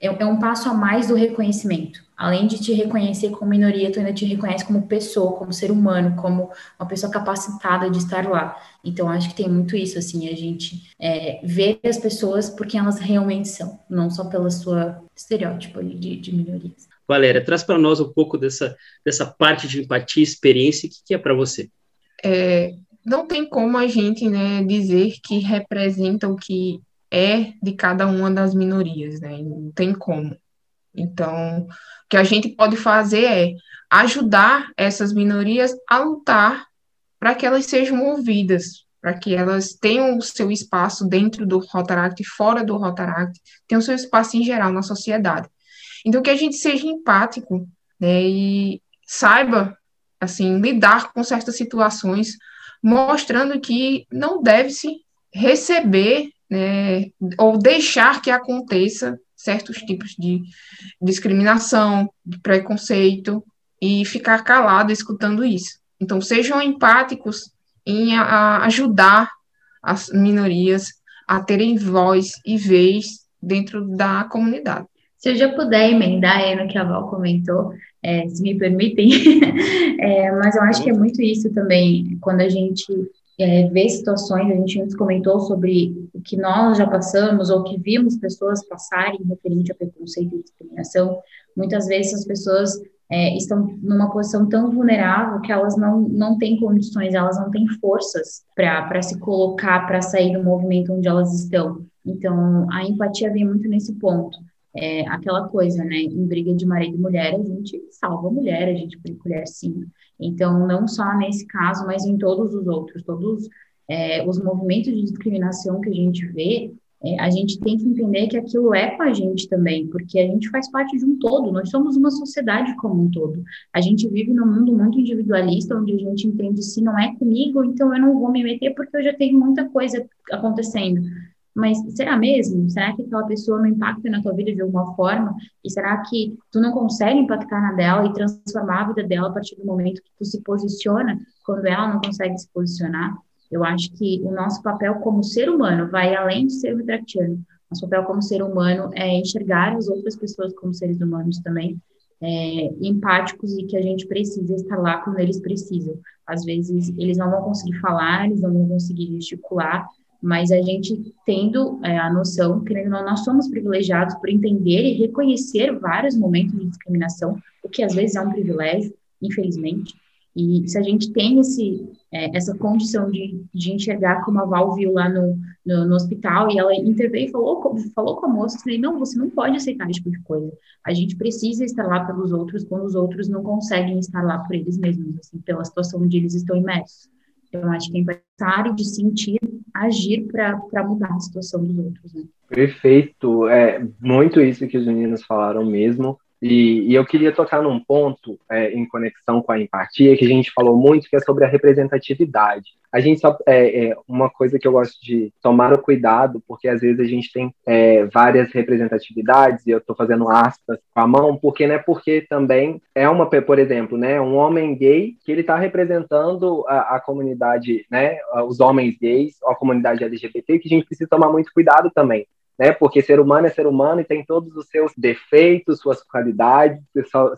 É, é um passo a mais do reconhecimento além de te reconhecer como minoria, tu ainda te reconhece como pessoa, como ser humano, como uma pessoa capacitada de estar lá. Então, acho que tem muito isso, assim, a gente é, ver as pessoas por quem elas realmente são, não só pela sua estereótipo de, de minorias. Valéria, traz para nós um pouco dessa, dessa parte de empatia, experiência, o que, que é para você? É, não tem como a gente né, dizer que representa o que é de cada uma das minorias, né? Não tem como. Então, o que a gente pode fazer é ajudar essas minorias a lutar para que elas sejam ouvidas, para que elas tenham o seu espaço dentro do Rotaract, fora do Rotaract, tenham o seu espaço em geral na sociedade. Então, que a gente seja empático, né, e saiba, assim, lidar com certas situações, mostrando que não deve-se receber, né, ou deixar que aconteça certos tipos de discriminação, de preconceito, e ficar calado escutando isso. Então, sejam empáticos em a, ajudar as minorias a terem voz e vez dentro da comunidade. Se eu já puder emendar aí no que a Val comentou, é, se me permitem, é, mas eu acho que é muito isso também, quando a gente é, vê situações, a gente antes comentou sobre o que nós já passamos ou que vimos pessoas passarem referente a preconceito e discriminação, muitas vezes as pessoas é, estão numa posição tão vulnerável que elas não, não têm condições, elas não têm forças para se colocar, para sair do movimento onde elas estão. Então, a empatia vem muito nesse ponto. É aquela coisa, né? Em briga de marido e mulher, a gente salva a mulher, a gente põe colher sim. Então, não só nesse caso, mas em todos os outros, todos é, os movimentos de discriminação que a gente vê, é, a gente tem que entender que aquilo é com a gente também, porque a gente faz parte de um todo, nós somos uma sociedade como um todo. A gente vive num mundo muito individualista, onde a gente entende se não é comigo, então eu não vou me meter porque eu já tenho muita coisa acontecendo. Mas será mesmo? Será que aquela pessoa não impacta na tua vida de alguma forma? E será que tu não consegue impactar na dela e transformar a vida dela a partir do momento que tu se posiciona quando ela não consegue se posicionar? Eu acho que o nosso papel como ser humano vai além de ser retractiano. Nosso papel como ser humano é enxergar as outras pessoas como seres humanos também, é, empáticos e que a gente precisa estar lá quando eles precisam. Às vezes eles não vão conseguir falar, eles não vão conseguir gesticular, mas a gente tendo é, a noção, que nós somos privilegiados por entender e reconhecer vários momentos de discriminação, o que às vezes é um privilégio, infelizmente, e se a gente tem esse, é, essa condição de, de enxergar como a Val viu lá no, no, no, hospital, e ela interveio e falou, falou com a moça, falei, não, você não pode aceitar esse tipo de coisa. A gente precisa estar lá pelos outros quando os outros não conseguem estar lá por eles mesmos, assim, pela situação onde eles estão imersos. Eu acho que é necessário de sentir, agir para mudar a situação dos outros. Né? Perfeito, é muito isso que os meninos falaram mesmo. E, e, eu queria tocar num ponto é, em conexão com a empatia que a gente falou muito, que é sobre a representatividade. A gente só é, é uma coisa que eu gosto de tomar o cuidado, porque às vezes a gente tem é, várias representatividades e eu estou fazendo aspas com a mão, porque né, porque também é uma, por exemplo, né, um homem gay que ele está representando a, a, comunidade, né, os homens gays, a comunidade LGBT, que a gente precisa tomar muito cuidado também, né? Porque ser humano é ser humano e tem todos os seus defeitos, suas qualidades,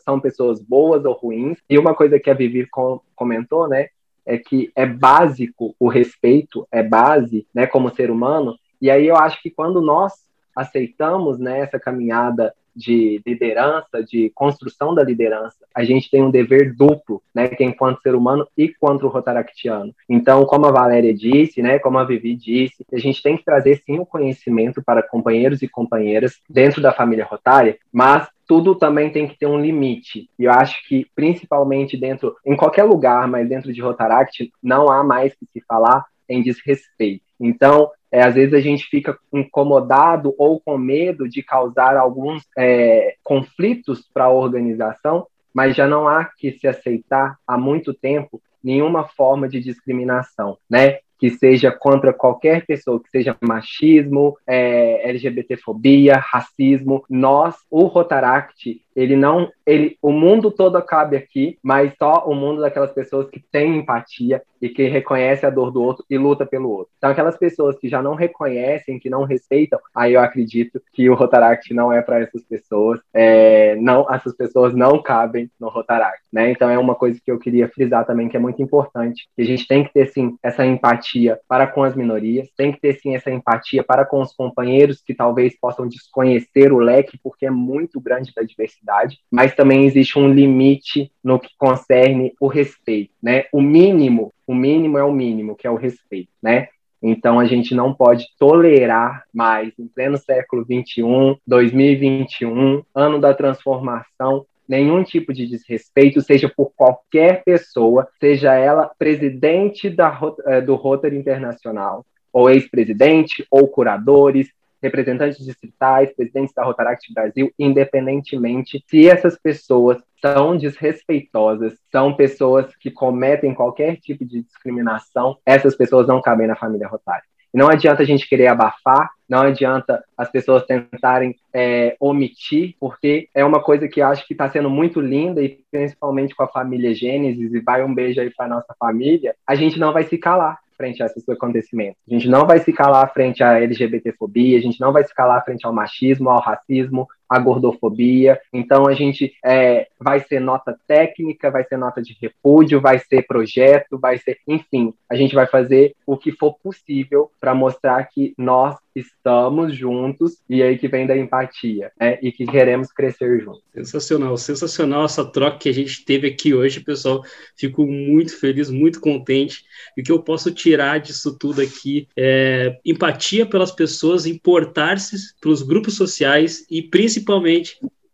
são pessoas boas ou ruins. E uma coisa que a Vivi comentou, né, é que é básico o respeito, é base, né, como ser humano. E aí eu acho que quando nós aceitamos, né, essa caminhada de liderança, de construção da liderança, a gente tem um dever duplo, né, que é enquanto ser humano e quanto rotaractiano. Então, como a Valéria disse, né, como a Vivi disse, a gente tem que trazer sim o conhecimento para companheiros e companheiras dentro da família rotária, mas tudo também tem que ter um limite. E eu acho que, principalmente dentro, em qualquer lugar, mas dentro de Rotaract, não há mais que se falar em desrespeito. Então, é, às vezes a gente fica incomodado ou com medo de causar alguns é, conflitos para a organização, mas já não há que se aceitar há muito tempo nenhuma forma de discriminação, né? que seja contra qualquer pessoa, que seja machismo, é, LGBTfobia, racismo. Nós, o Rotaract, ele não, ele, o mundo todo cabe aqui, mas só o mundo daquelas pessoas que têm empatia e que reconhece a dor do outro e luta pelo outro. Então, aquelas pessoas que já não reconhecem, que não respeitam, aí eu acredito que o Rotaract não é para essas pessoas. É, não, essas pessoas não cabem no Rotaract, né? Então, é uma coisa que eu queria frisar também que é muito importante, que a gente tem que ter sim essa empatia para com as minorias, tem que ter sim essa empatia para com os companheiros que talvez possam desconhecer o leque, porque é muito grande da diversidade, mas também existe um limite no que concerne o respeito, né? O mínimo, o mínimo é o mínimo, que é o respeito, né? Então a gente não pode tolerar mais, em pleno século 21, 2021, ano da transformação, nenhum tipo de desrespeito, seja por qualquer pessoa, seja ela presidente da, eh, do Rotary Internacional, ou ex-presidente, ou curadores, representantes distritais, presidentes da Rotaract Brasil, independentemente se essas pessoas são desrespeitosas, são pessoas que cometem qualquer tipo de discriminação, essas pessoas não cabem na família Rotária. não adianta a gente querer abafar, não adianta as pessoas tentarem é, omitir, porque é uma coisa que eu acho que está sendo muito linda, e principalmente com a família Gênesis, e vai um beijo aí para nossa família, a gente não vai se calar frente a esses acontecimentos. A gente não vai se calar frente à LGBTfobia, a gente não vai se calar frente ao machismo, ao racismo, à gordofobia. Então a gente é, vai ser nota técnica, vai ser nota de repúdio, vai ser projeto, vai ser, enfim, a gente vai fazer o que for possível para mostrar que nós estamos juntos e aí que vem da empatia, né? E que queremos crescer juntos. Sensacional, sensacional essa troca que a gente teve aqui hoje, pessoal. Fico muito feliz, muito contente. E o que eu posso tirar disso tudo aqui é empatia pelas pessoas, importar-se pelos grupos sociais e principalmente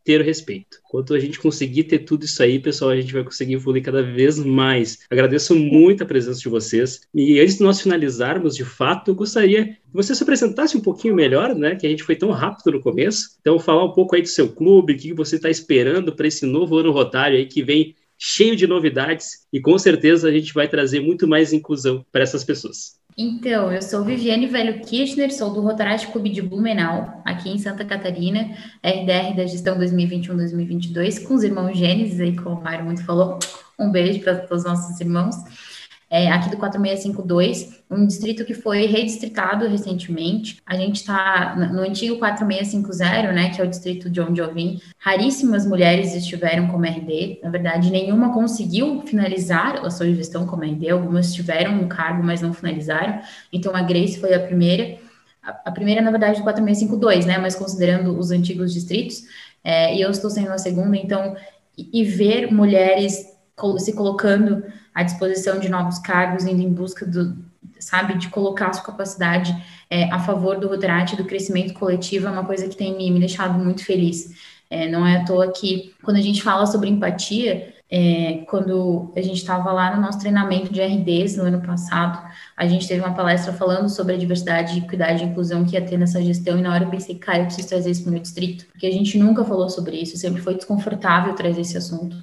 ter o respeito. Quanto a gente conseguir ter tudo isso aí, pessoal, a gente vai conseguir evoluir cada vez mais. Agradeço muito a presença de vocês. E antes de nós finalizarmos, de fato, eu gostaria que você se apresentasse um pouquinho melhor, né? Que a gente foi tão rápido no começo. Então, falar um pouco aí do seu clube, o que você está esperando para esse novo ano rotário aí que vem cheio de novidades e com certeza a gente vai trazer muito mais inclusão para essas pessoas. Então, eu sou Viviane Velho Kirchner, sou do Rotaract Clube de Blumenau, aqui em Santa Catarina, RDR da gestão 2021-2022, com os irmãos Gênesis, aí como o Mário muito falou. Um beijo para todos os nossos irmãos é, aqui do 4652, um distrito que foi redistritado recentemente. A gente está no antigo 4650, né, que é o distrito de onde eu vim. Raríssimas mulheres estiveram como RD, na verdade, nenhuma conseguiu finalizar a sua gestão como RD, algumas tiveram um cargo, mas não finalizaram. Então, a Grace foi a primeira. A primeira, na verdade, do 4652, né, mas considerando os antigos distritos, é, e eu estou sendo a segunda, então, e, e ver mulheres se colocando à disposição de novos cargos, indo em busca do, sabe, de colocar a sua capacidade é, a favor do Rotaract, do crescimento coletivo, é uma coisa que tem me, me deixado muito feliz. É, não é à toa que, quando a gente fala sobre empatia, é, quando a gente estava lá no nosso treinamento de RDs no ano passado, a gente teve uma palestra falando sobre a diversidade, equidade e inclusão que ia ter nessa gestão, e na hora eu pensei, cara, eu preciso trazer isso para o meu distrito, porque a gente nunca falou sobre isso, sempre foi desconfortável trazer esse assunto.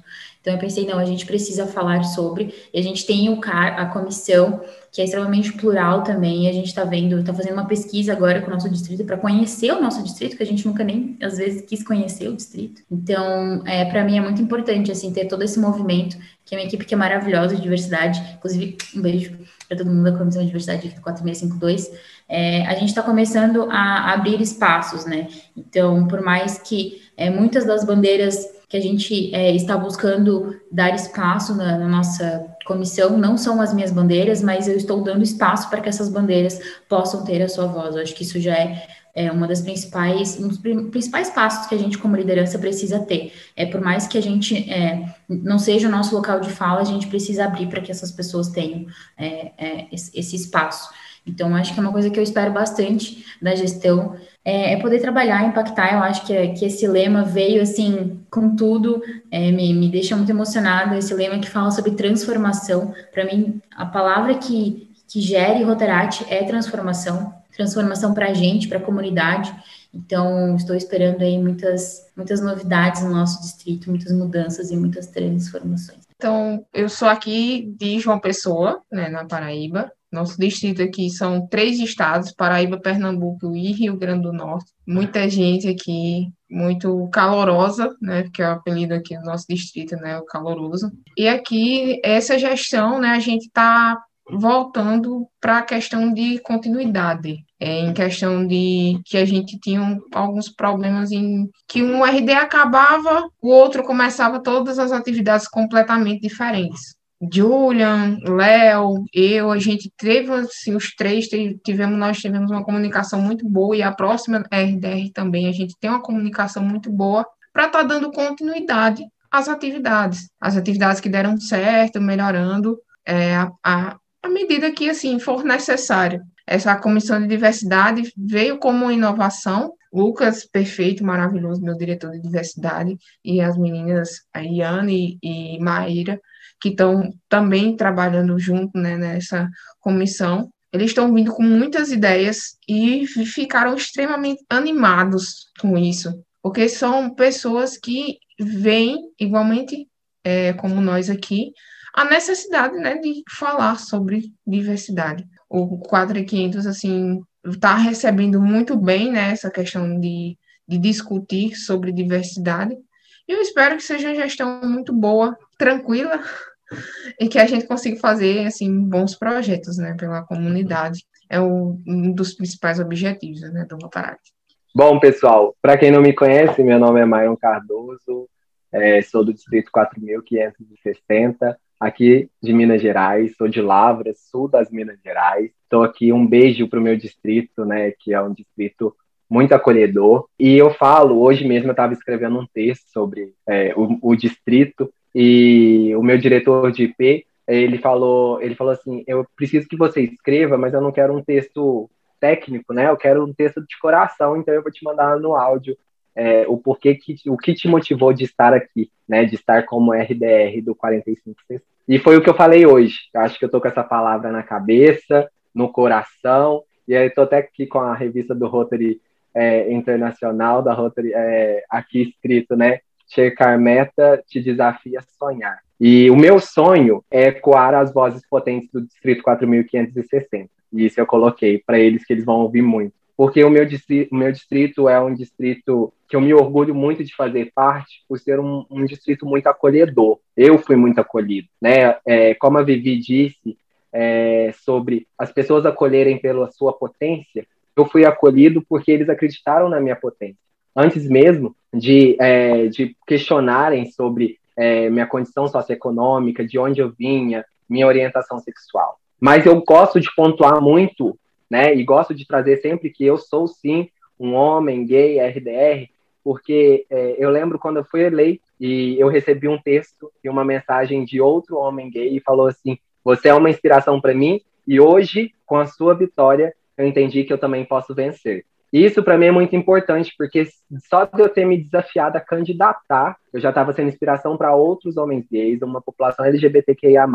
Então eu pensei, não, a gente precisa falar sobre, e a gente tem o CAR, a comissão, que é extremamente plural também, a gente está vendo, está fazendo uma pesquisa agora com o nosso distrito para conhecer o nosso distrito, que a gente nunca nem, às vezes, quis conhecer o distrito. Então, é, para mim é muito importante, assim, ter todo esse movimento, que é uma equipe que é maravilhosa de diversidade, inclusive, um beijo para todo mundo da Comissão de Diversidade aqui do 4652, é, a gente está começando a abrir espaços, né? Então, por mais que é, muitas das bandeiras que a gente é, está buscando dar espaço na, na, nossa comissão não são as minhas bandeiras, mas eu estou dando espaço para que essas bandeiras possam ter a sua voz. Eu acho que isso já é, é uma das principais, um dos principais passos que a gente como liderança precisa ter. É por mais que a gente é, não seja o nosso local de fala, a gente precisa abrir para que essas pessoas tenham é, é, esse espaço. Então, acho que é uma coisa que eu espero bastante da gestão, é, é poder trabalhar, impactar. Eu acho que, que esse lema veio, assim, com tudo, é, me, me deixa muito emocionada. Esse lema que fala sobre transformação. Para mim, a palavra que, que gere Rotaract é transformação. Transformação para a gente, para a comunidade. Então, estou esperando aí muitas, muitas novidades no nosso distrito, muitas mudanças e muitas transformações. Então, eu sou aqui de João Pessoa, né, na Paraíba. Nosso distrito aqui são três estados: Paraíba, Pernambuco e Rio Grande do Norte. Muita gente aqui, muito calorosa, né? Porque é o apelido aqui do nosso distrito, né? O caloroso. E aqui, essa gestão, né? A gente está voltando para a questão de continuidade, é, em questão de que a gente tinha alguns problemas em que um RD acabava, o outro começava todas as atividades completamente diferentes. Julian, Léo, eu, a gente teve, assim, os três tivemos, nós tivemos uma comunicação muito boa e a próxima RDR também, a gente tem uma comunicação muito boa para estar tá dando continuidade às atividades, as atividades que deram certo, melhorando é, a, a, medida que, assim, for necessário. Essa comissão de diversidade veio como inovação, Lucas, perfeito, maravilhoso, meu diretor de diversidade, e as meninas, a Iane e Maíra, que estão também trabalhando junto né, nessa comissão. Eles estão vindo com muitas ideias e ficaram extremamente animados com isso, porque são pessoas que veem, igualmente é, como nós aqui, a necessidade né, de falar sobre diversidade. O 4500, assim, está recebendo muito bem né, essa questão de, de discutir sobre diversidade. E eu espero que seja uma gestão muito boa, tranquila, e que a gente consiga fazer assim bons projetos né, pela comunidade. É o, um dos principais objetivos né, do Rotaract. Bom, pessoal, para quem não me conhece, meu nome é Maion Cardoso, é, sou do Distrito 4560, aqui de Minas Gerais, sou de Lavras, sul das Minas Gerais. Estou aqui, um beijo para o meu distrito, né, que é um distrito muito acolhedor. E eu falo, hoje mesmo eu estava escrevendo um texto sobre é, o, o distrito e o meu diretor de IP, ele falou, ele falou assim, eu preciso que você escreva, mas eu não quero um texto técnico, né? Eu quero um texto de coração, então eu vou te mandar no áudio é, o porquê que o que te motivou de estar aqui, né? De estar como RDR do 45 E foi o que eu falei hoje. Eu acho que eu tô com essa palavra na cabeça, no coração, e aí tô até aqui com a revista do Rotary é, Internacional, da Rotary, é, aqui escrito, né? Checar meta te desafia a sonhar. E o meu sonho é ecoar as vozes potentes do Distrito 4560. E isso eu coloquei para eles que eles vão ouvir muito. Porque o meu, distrito, o meu distrito é um distrito que eu me orgulho muito de fazer parte, por ser um, um distrito muito acolhedor. Eu fui muito acolhido. Né? É, como a Vivi disse, é, sobre as pessoas acolherem pela sua potência, eu fui acolhido porque eles acreditaram na minha potência. Antes mesmo de, é, de questionarem sobre é, minha condição socioeconômica, de onde eu vinha, minha orientação sexual. Mas eu gosto de pontuar muito, né? E gosto de trazer sempre que eu sou sim um homem gay RDR, porque é, eu lembro quando eu fui eleito e eu recebi um texto e uma mensagem de outro homem gay e falou assim: "Você é uma inspiração para mim e hoje, com a sua vitória, eu entendi que eu também posso vencer". Isso para mim é muito importante, porque só de eu ter me desafiado a candidatar, eu já estava sendo inspiração para outros homens gays, uma população LGBTQIA+,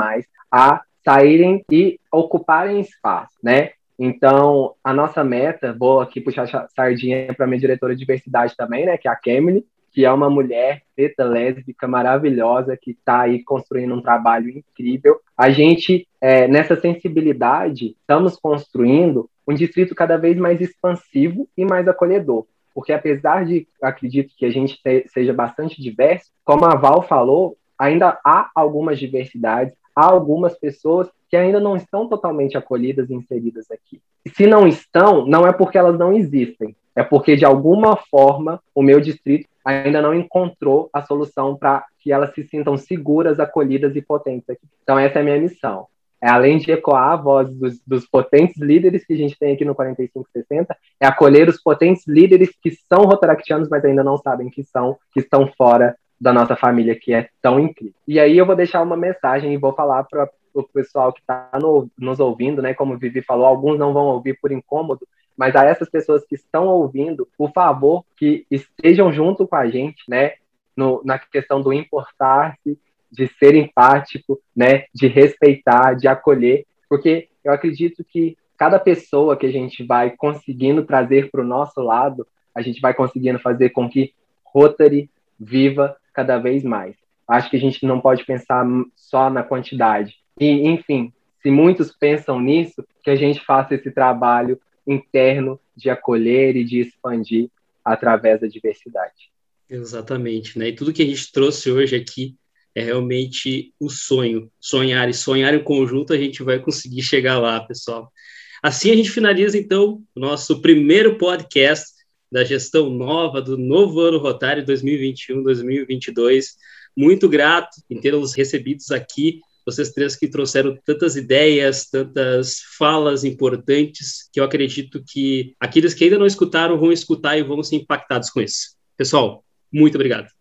a saírem e ocuparem espaço, né? Então, a nossa meta, vou aqui puxar sardinha para minha diretora de diversidade também, né, que é a Kemily, que é uma mulher preta lésbica maravilhosa que está aí construindo um trabalho incrível. A gente, é, nessa sensibilidade, estamos construindo um distrito cada vez mais expansivo e mais acolhedor. Porque apesar de, acredito que a gente seja bastante diverso, como a Val falou, ainda há algumas diversidades, há algumas pessoas que ainda não estão totalmente acolhidas e inseridas aqui. E se não estão, não é porque elas não existem, é porque de alguma forma o meu distrito ainda não encontrou a solução para que elas se sintam seguras, acolhidas e potentes aqui. Então essa é a minha missão. É, além de ecoar a voz dos, dos, potentes líderes que a gente tem aqui no 4560, é acolher os potentes líderes que são rotaractianos, mas ainda não sabem que são, que estão fora da nossa família que é tão incrível. E aí eu vou deixar uma mensagem e vou falar para o pessoal que está no, nos ouvindo, né? Como o Vivi falou, alguns não vão ouvir por incômodo, mas a essas pessoas que estão ouvindo, por favor, que estejam junto com a gente, né? No, na questão do importar-se, de ser empático, né? De respeitar, de acolher, porque eu acredito que cada pessoa que a gente vai conseguindo trazer para o nosso lado, a gente vai conseguindo fazer com que Rotary viva cada vez mais. Acho que a gente não pode pensar só na quantidade. E, enfim, se muitos pensam nisso, que a gente faça esse trabalho interno de acolher e de expandir através da diversidade. Exatamente, né? E tudo que a gente trouxe hoje aqui é realmente o sonho, sonhar e sonhar em conjunto a gente vai conseguir chegar lá, pessoal. Assim a gente finaliza então o nosso primeiro podcast da gestão nova do novo ano rotário 2021-2022. Muito grato em tê-los recebidos aqui, vocês três que trouxeram tantas ideias, tantas falas importantes, que eu acredito que aqueles que ainda não escutaram vão escutar e vão ser impactados com isso. Pessoal, muito obrigado.